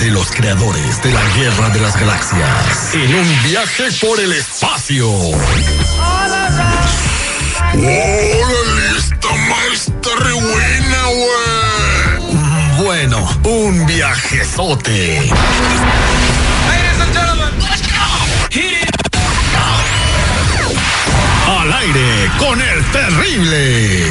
De los creadores de la Guerra de las Galaxias. En un viaje por el espacio. ¡Órale! Esta maestra re buena, güey. Bueno, un viajezote. Al aire con el terrible.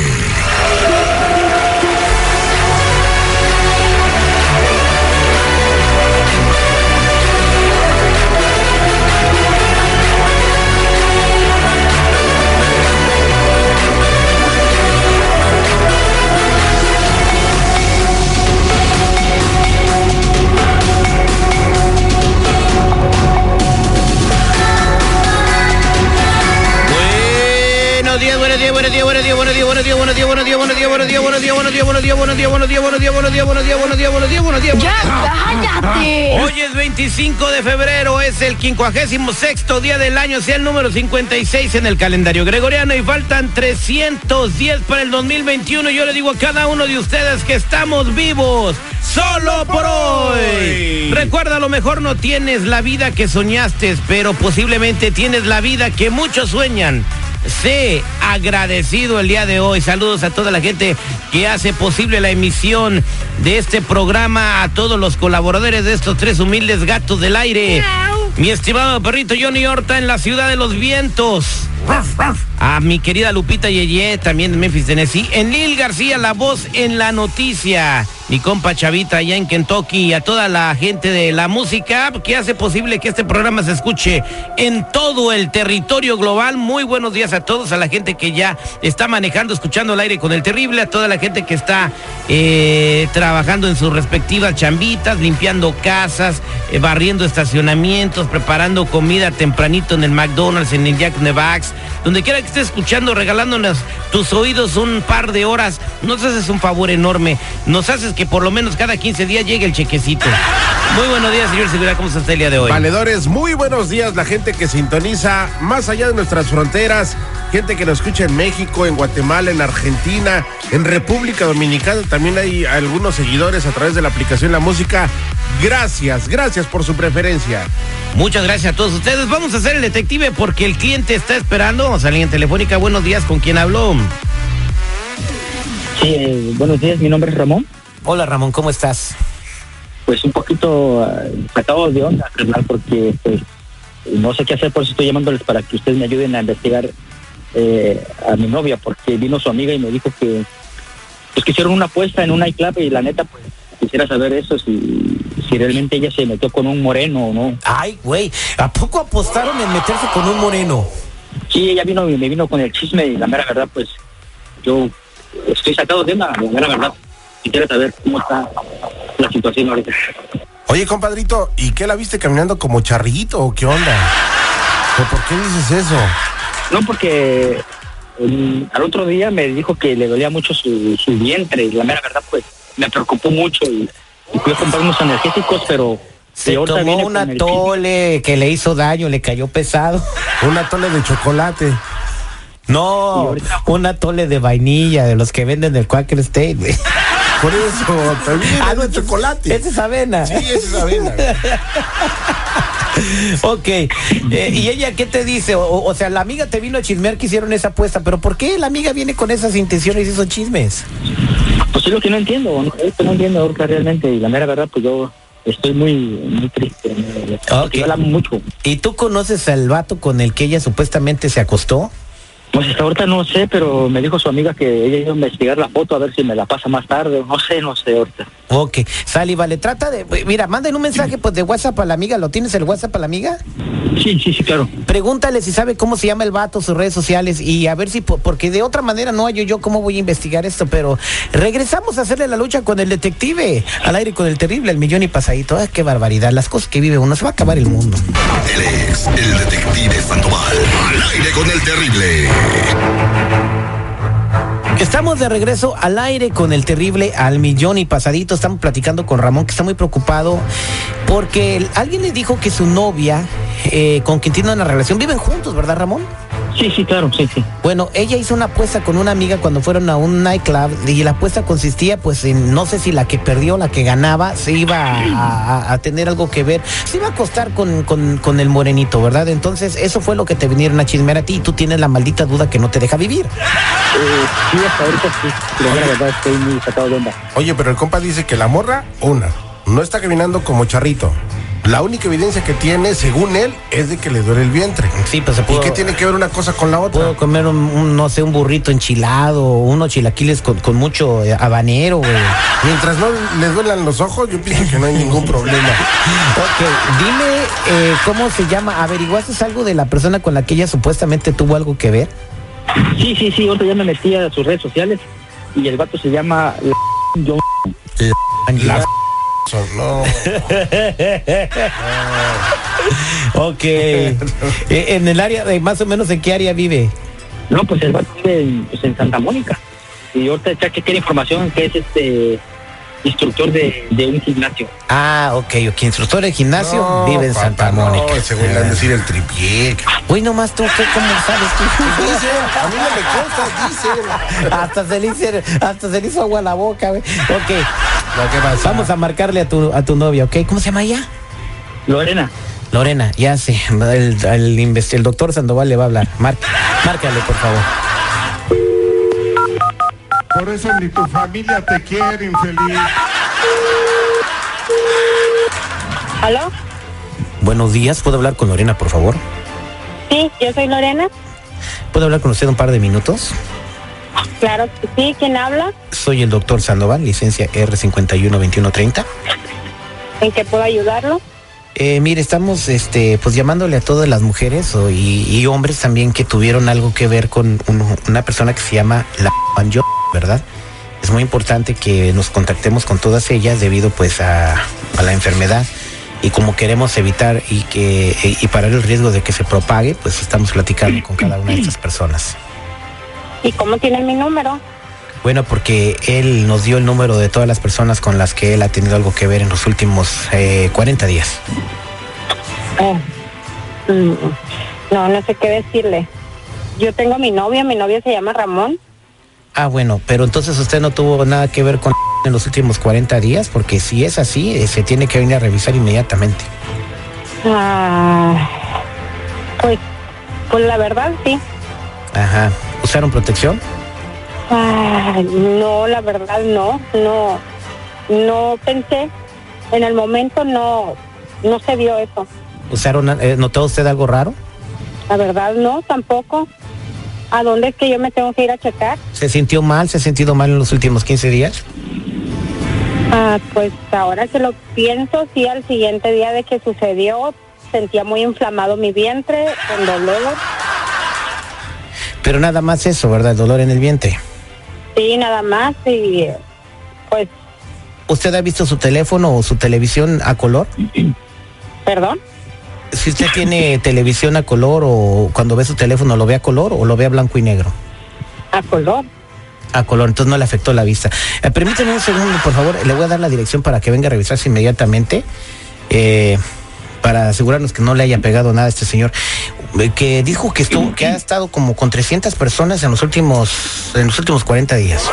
Buenos días, buenos días, buenos días, buenos días, buenos días, buenos días, buenos días, buenos días, buenos días, buenos días, buenos días, buenos días, buenos días, buenos días, buenos días, buenos días, buenos días, buenos días. Ya, cállate. Hoy es 25 de febrero, es el 56 día del año, sea el número 56 en el calendario gregoriano y faltan 310 para el 2021. Yo le digo a cada uno de ustedes que estamos vivos solo por hoy. Recuerda, a lo mejor no tienes la vida que soñaste, pero posiblemente tienes la vida que muchos sueñan. Sé agradecido el día de hoy. Saludos a toda la gente que hace posible la emisión de este programa, a todos los colaboradores de estos tres humildes gatos del aire. Mi estimado perrito Johnny Horta en la ciudad de los vientos. A mi querida Lupita Yeye, también de Memphis, Tennessee. En Lil García, la voz en la noticia. Mi compa Chavita allá en Kentucky y a toda la gente de la música que hace posible que este programa se escuche en todo el territorio global. Muy buenos días a todos, a la gente que ya está manejando, escuchando el aire con el terrible, a toda la gente que está eh, trabajando en sus respectivas chambitas, limpiando casas, eh, barriendo estacionamientos, preparando comida tempranito en el McDonald's, en el Jack in donde quiera que estés escuchando, regalándonos tus oídos un par de horas, nos haces un favor enorme, nos haces que por lo menos cada 15 días llegue el chequecito. Muy buenos días, señor Seguridad, ¿cómo está el día de hoy? Valedores, muy buenos días, la gente que sintoniza más allá de nuestras fronteras, gente que nos escucha en México, en Guatemala, en Argentina, en República Dominicana, también hay algunos seguidores a través de la aplicación La Música. Gracias, gracias por su preferencia. Muchas gracias a todos ustedes. Vamos a hacer el detective porque el cliente está esperando. Vamos a la línea telefónica. Buenos días, ¿con quién habló? Sí, eh, buenos días, mi nombre es Ramón. Hola Ramón, ¿cómo estás? Pues un poquito sacado de onda, carnal, porque pues no sé qué hacer, por eso estoy llamándoles para que ustedes me ayuden a investigar eh, a mi novia, porque vino su amiga y me dijo que pues que hicieron una apuesta en un nightclub y la neta pues quisiera saber eso, si, si realmente ella se metió con un moreno o no. Ay, güey, ¿a poco apostaron en meterse con un moreno? Sí, ella vino y me vino con el chisme y la mera verdad pues yo estoy sacado de onda, la mera verdad. Quisiera saber cómo está la situación ahorita. Oye, compadrito, ¿y qué la viste caminando como charrillito o qué onda? ¿O por qué dices eso? No, porque al otro día me dijo que le dolía mucho su, su vientre y la mera verdad pues me preocupó mucho y fui a comprar unos energéticos, pero Se tomó viene un con el atole que le hizo daño, le cayó pesado. Un atole de chocolate. No, un atole de vainilla, de los que venden del Quaker State, güey. Por eso, también Ah, algo de ese- chocolate. Esa es avena. Sí, esa es avena. Ok, eh, ¿y ella qué te dice? O, o sea, la amiga te vino a chismear que hicieron esa apuesta, pero ¿por qué la amiga viene con esas intenciones y esos chismes? Pues es lo que no entiendo, no, es que no entiendo ahorita realmente y la mera verdad pues yo estoy muy, muy triste. ¿no? Porque Ok. yo la amo mucho. ¿Y tú conoces al vato con el que ella supuestamente se acostó? Pues hasta ahorita no sé, pero me dijo su amiga que ella iba a investigar la foto a ver si me la pasa más tarde. No sé, no sé ahorita. Ok, sale, vale, trata de, mira, manden un mensaje pues de WhatsApp a la amiga, ¿lo tienes el WhatsApp a la amiga? Sí, sí, sí, claro. Pregúntale si sabe cómo se llama el vato, sus redes sociales y a ver si, po- porque de otra manera no hallo yo cómo voy a investigar esto, pero regresamos a hacerle la lucha con el detective, al aire con el terrible, el millón y pasadito. Ah, qué barbaridad, las cosas que vive uno, se va a acabar el mundo. Él es el detective Sandoval. Al aire con el terrible. Estamos de regreso al aire con el terrible al millón y pasadito. Estamos platicando con Ramón que está muy preocupado porque alguien le dijo que su novia, eh, con quien tiene una relación, viven juntos, ¿verdad, Ramón? Sí, sí, claro, sí, sí. Bueno, ella hizo una apuesta con una amiga cuando fueron a un nightclub y la apuesta consistía pues en no sé si la que perdió, la que ganaba, se iba a, a- a tener algo que ver, se iba a acostar con, con- con el morenito, ¿verdad? Entonces eso fue lo que te vinieron a chismear a ti y tú tienes la maldita duda que no te deja vivir. Eh, sí, hasta ahorita sí. La verdad estoy muy sacado de onda. Oye, pero el compa dice que la morra, una, no está caminando como charrito. La única evidencia que tiene, según él, es de que le duele el vientre. Sí, pues se ¿Y pudo... qué tiene que ver una cosa con la otra? Puedo comer un, un, no sé, un burrito enchilado, unos chilaquiles con, con mucho eh, habanero, güey. Mientras no le duelan los ojos, yo pienso que no hay ningún problema. Ok, dime eh, cómo se llama. ¿Averiguaste algo de la persona con la que ella supuestamente tuvo algo que ver? Sí, sí, sí, ahorita ya me metí a sus redes sociales y el vato se llama la John. La no. Ok. Eh, en el área, de, más o menos, ¿en qué área vive? No, pues el vato vive en, pues, en Santa Mónica. Y ahorita ya que quiere información que es este instructor de, de un gimnasio. Ah, ok, ok. Instructor de gimnasio, No, vive en papá, Santa no, Mónica. según le han de decir el tripié. Uy, nomás tú, ¿qué, ¿cómo sabes tú? Dice, a mí no me consta, dice. hasta, se le hizo, hasta se le hizo agua a la boca, güey. Ok, Vamos a marcarle a tu, a tu novia, ¿ok? ¿Cómo se llama ella? Lorena. Lorena, ya sé. El, el doctor Sandoval le va a hablar. Mar- márcale, por favor. Por eso ni tu familia te quiere, infeliz. ¿Aló? Buenos días, ¿puedo hablar con Lorena, por favor? Sí, yo soy Lorena. ¿Puedo hablar con usted un par de minutos? Claro que sí. ¿Quién habla? Soy el doctor Sandoval, licencia R512130. ¿En qué puedo ayudarlo? Eh, mire, estamos este, pues llamándole a todas las mujeres o- y, y hombres también que tuvieron algo que ver con un- una persona que se llama la Panjo, ¿verdad? Es muy importante que nos contactemos con todas ellas debido pues a, a la enfermedad y como queremos evitar y que y parar el riesgo de que se propague, pues estamos platicando con cada una de estas personas. ¿Y cómo tiene mi número? Bueno, porque él nos dio el número de todas las personas con las que él ha tenido algo que ver en los últimos eh, 40 días. Oh. Mm, No, no sé qué decirle. Yo tengo a mi novia, mi novia se llama Ramón. Ah, bueno, pero entonces usted no tuvo nada que ver con en los últimos 40 días, porque si es así, eh, se tiene que venir a revisar inmediatamente. Ah, pues, pues la verdad sí. Ajá. ¿Usaron protección? Ah, no, la verdad no, no, no pensé. En el momento no, no se vio eso. ¿Usaron, eh, notó usted algo raro? La verdad no, tampoco. ¿A dónde es que yo me tengo que ir a checar? ¿Se sintió mal? ¿Se ha sentido mal en los últimos 15 días? Ah, pues ahora que lo pienso, sí, al siguiente día de que sucedió, sentía muy inflamado mi vientre, con dolor. Pero nada más eso, ¿verdad? Dolor en el vientre. Sí, nada más. Y pues, ¿Usted ha visto su teléfono o su televisión a color? perdón. Si usted tiene televisión a color o cuando ve su teléfono lo ve a color o lo ve a blanco y negro. A color. A color, entonces no le afectó la vista. Eh, permíteme un segundo, por favor. Le voy a dar la dirección para que venga a revisarse inmediatamente. eh, para asegurarnos que no le haya pegado nada a este señor. Que dijo que estuvo, que ha estado como con 300 personas en los últimos, en los últimos 40 días.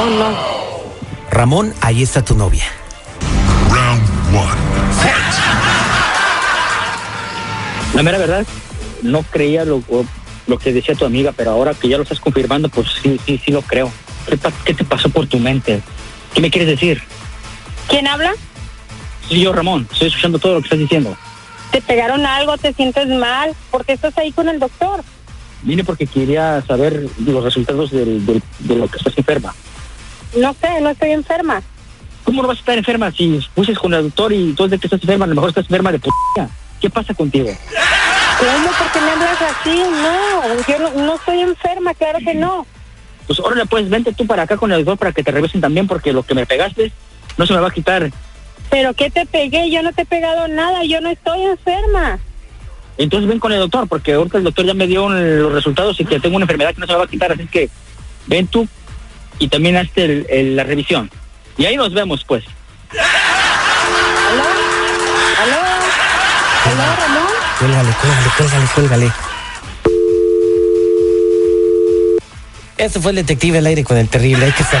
Oh, no. Ramón, ahí está tu novia. Round one. La mera verdad, no creía lo, lo que decía tu amiga, pero ahora que ya lo estás confirmando, pues sí, sí, sí lo creo. ¿Qué, pa- qué te pasó por tu mente? ¿Qué me quieres decir? ¿Quién habla? Sí, yo, Ramón, estoy escuchando todo lo que estás diciendo. ¿Te pegaron algo? ¿Te sientes mal? ¿Por qué estás ahí con el doctor? Vine porque quería saber los resultados del- del- de lo que estás enferma. No sé, no estoy enferma. ¿Cómo no vas a estar enferma si fuiste con el doctor y tú de que estás enferma, a lo mejor estás enferma de p***? ¿Qué pasa contigo? ¿Cómo? ¿Por qué me hablas así? No, yo no, no estoy enferma, claro que no. Pues órale, pues vente tú para acá con el doctor para que te revisen también porque lo que me pegaste no se me va a quitar. ¿Pero qué te pegué? Yo no te he pegado nada, yo no estoy enferma. Entonces ven con el doctor porque ahorita el doctor ya me dio un- los resultados y que tengo una enfermedad que no se me va a quitar, así que ven tú y también hazte el- el- la revisión. Y ahí nos vemos, pues. ¿Aló? ¿Aló? ¿Aló, Ramón? Cuélgale, cuélgale, cuélgale, cuélgale. Este fue el detective al aire con el terrible. Hay que estar